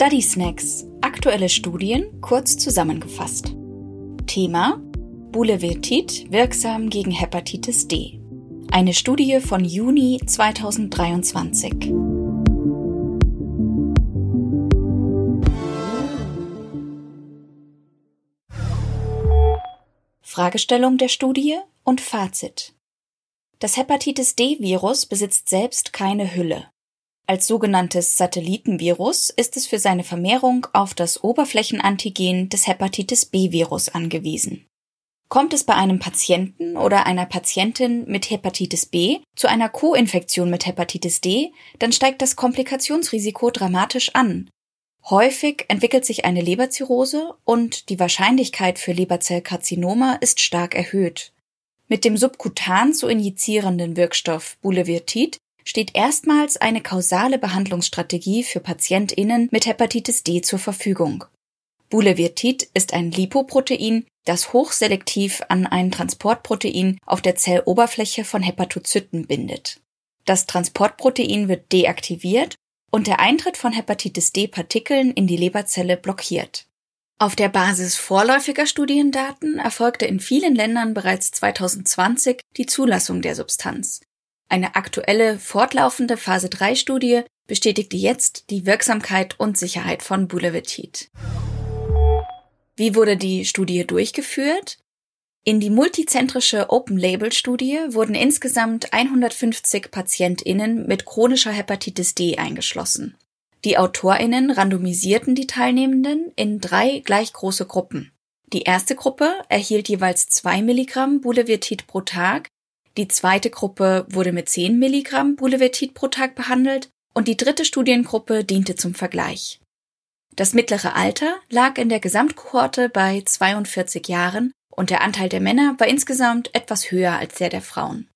Study Snacks. Aktuelle Studien kurz zusammengefasst. Thema Bulevirtid wirksam gegen Hepatitis D. Eine Studie von Juni 2023. Fragestellung der Studie und Fazit. Das Hepatitis D-Virus besitzt selbst keine Hülle. Als sogenanntes Satellitenvirus ist es für seine Vermehrung auf das Oberflächenantigen des Hepatitis B-Virus angewiesen. Kommt es bei einem Patienten oder einer Patientin mit Hepatitis B zu einer Co-Infektion mit Hepatitis D, dann steigt das Komplikationsrisiko dramatisch an. Häufig entwickelt sich eine Leberzirrhose und die Wahrscheinlichkeit für Leberzellkarzinoma ist stark erhöht. Mit dem subkutan zu injizierenden Wirkstoff Bulevirtid steht erstmals eine kausale Behandlungsstrategie für PatientInnen mit Hepatitis D zur Verfügung. Bulevirtid ist ein Lipoprotein, das hochselektiv an ein Transportprotein auf der Zelloberfläche von Hepatozyten bindet. Das Transportprotein wird deaktiviert und der Eintritt von Hepatitis D-Partikeln in die Leberzelle blockiert. Auf der Basis vorläufiger Studiendaten erfolgte in vielen Ländern bereits 2020 die Zulassung der Substanz. Eine aktuelle, fortlaufende Phase 3 Studie bestätigte jetzt die Wirksamkeit und Sicherheit von Bulevirtid. Wie wurde die Studie durchgeführt? In die multizentrische Open-Label-Studie wurden insgesamt 150 PatientInnen mit chronischer Hepatitis D eingeschlossen. Die AutorInnen randomisierten die Teilnehmenden in drei gleich große Gruppen. Die erste Gruppe erhielt jeweils zwei Milligramm Bulevirtid pro Tag die zweite Gruppe wurde mit 10 Milligramm Bulevirtid pro Tag behandelt und die dritte Studiengruppe diente zum Vergleich. Das mittlere Alter lag in der Gesamtkohorte bei 42 Jahren und der Anteil der Männer war insgesamt etwas höher als der der Frauen.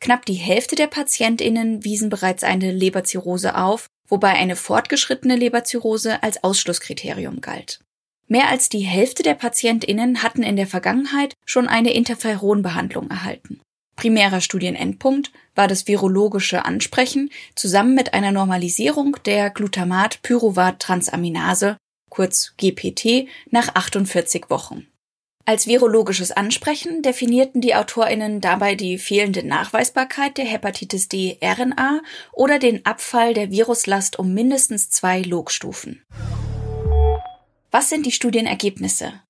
Knapp die Hälfte der PatientInnen wiesen bereits eine Leberzirrhose auf, wobei eine fortgeschrittene Leberzirrhose als Ausschlusskriterium galt. Mehr als die Hälfte der PatientInnen hatten in der Vergangenheit schon eine Interferonbehandlung erhalten. Primärer Studienendpunkt war das virologische Ansprechen zusammen mit einer Normalisierung der Glutamat-Pyruvat-Transaminase, kurz GPT, nach 48 Wochen. Als virologisches Ansprechen definierten die AutorInnen dabei die fehlende Nachweisbarkeit der Hepatitis D RNA oder den Abfall der Viruslast um mindestens zwei Logstufen. Was sind die Studienergebnisse?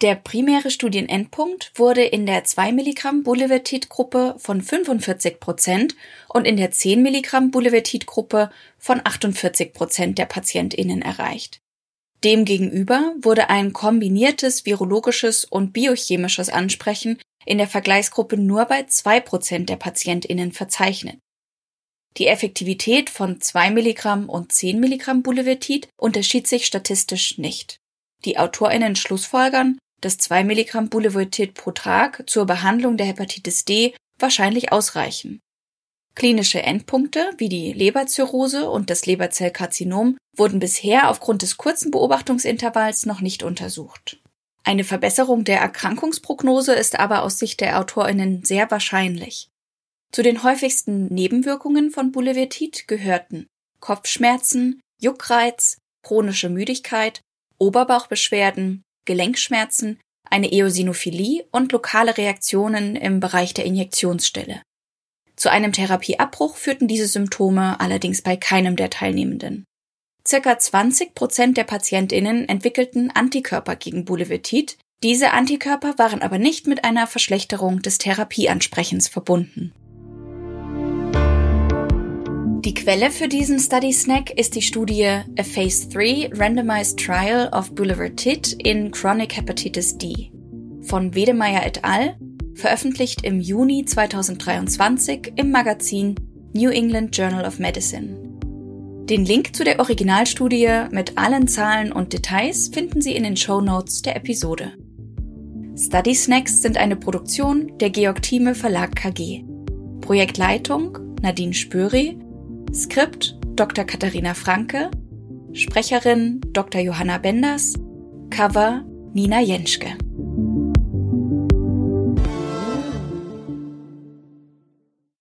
Der primäre Studienendpunkt wurde in der 2 Milligramm Bulevirtid-Gruppe von 45 Prozent und in der 10 Milligramm Bulevirtid-Gruppe von 48 Prozent der PatientInnen erreicht. Demgegenüber wurde ein kombiniertes virologisches und biochemisches Ansprechen in der Vergleichsgruppe nur bei 2 Prozent der PatientInnen verzeichnet. Die Effektivität von 2 Milligramm und 10 Milligramm Bulevirtid unterschied sich statistisch nicht. Die AutorInnen schlussfolgern, dass 2 Milligramm Bulevirtid pro Tag zur Behandlung der Hepatitis D wahrscheinlich ausreichen. Klinische Endpunkte wie die Leberzirrhose und das Leberzellkarzinom wurden bisher aufgrund des kurzen Beobachtungsintervalls noch nicht untersucht. Eine Verbesserung der Erkrankungsprognose ist aber aus Sicht der AutorInnen sehr wahrscheinlich. Zu den häufigsten Nebenwirkungen von Bulevirtid gehörten Kopfschmerzen, Juckreiz, chronische Müdigkeit, Oberbauchbeschwerden, Gelenkschmerzen, eine Eosinophilie und lokale Reaktionen im Bereich der Injektionsstelle. Zu einem Therapieabbruch führten diese Symptome allerdings bei keinem der Teilnehmenden. Circa 20 Prozent der PatientInnen entwickelten Antikörper gegen Bulevirtid. Diese Antikörper waren aber nicht mit einer Verschlechterung des Therapieansprechens verbunden. Die Quelle für diesen Study Snack ist die Studie A Phase 3 Randomized Trial of Bulevirtid in Chronic Hepatitis D von Wedemeyer et al., veröffentlicht im Juni 2023 im Magazin New England Journal of Medicine. Den Link zu der Originalstudie mit allen Zahlen und Details finden Sie in den Show Notes der Episode. Study Snacks sind eine Produktion der Georg Thieme Verlag KG. Projektleitung Nadine Spöri Skript Dr. Katharina Franke, Sprecherin Dr. Johanna Benders, Cover Nina Jenschke.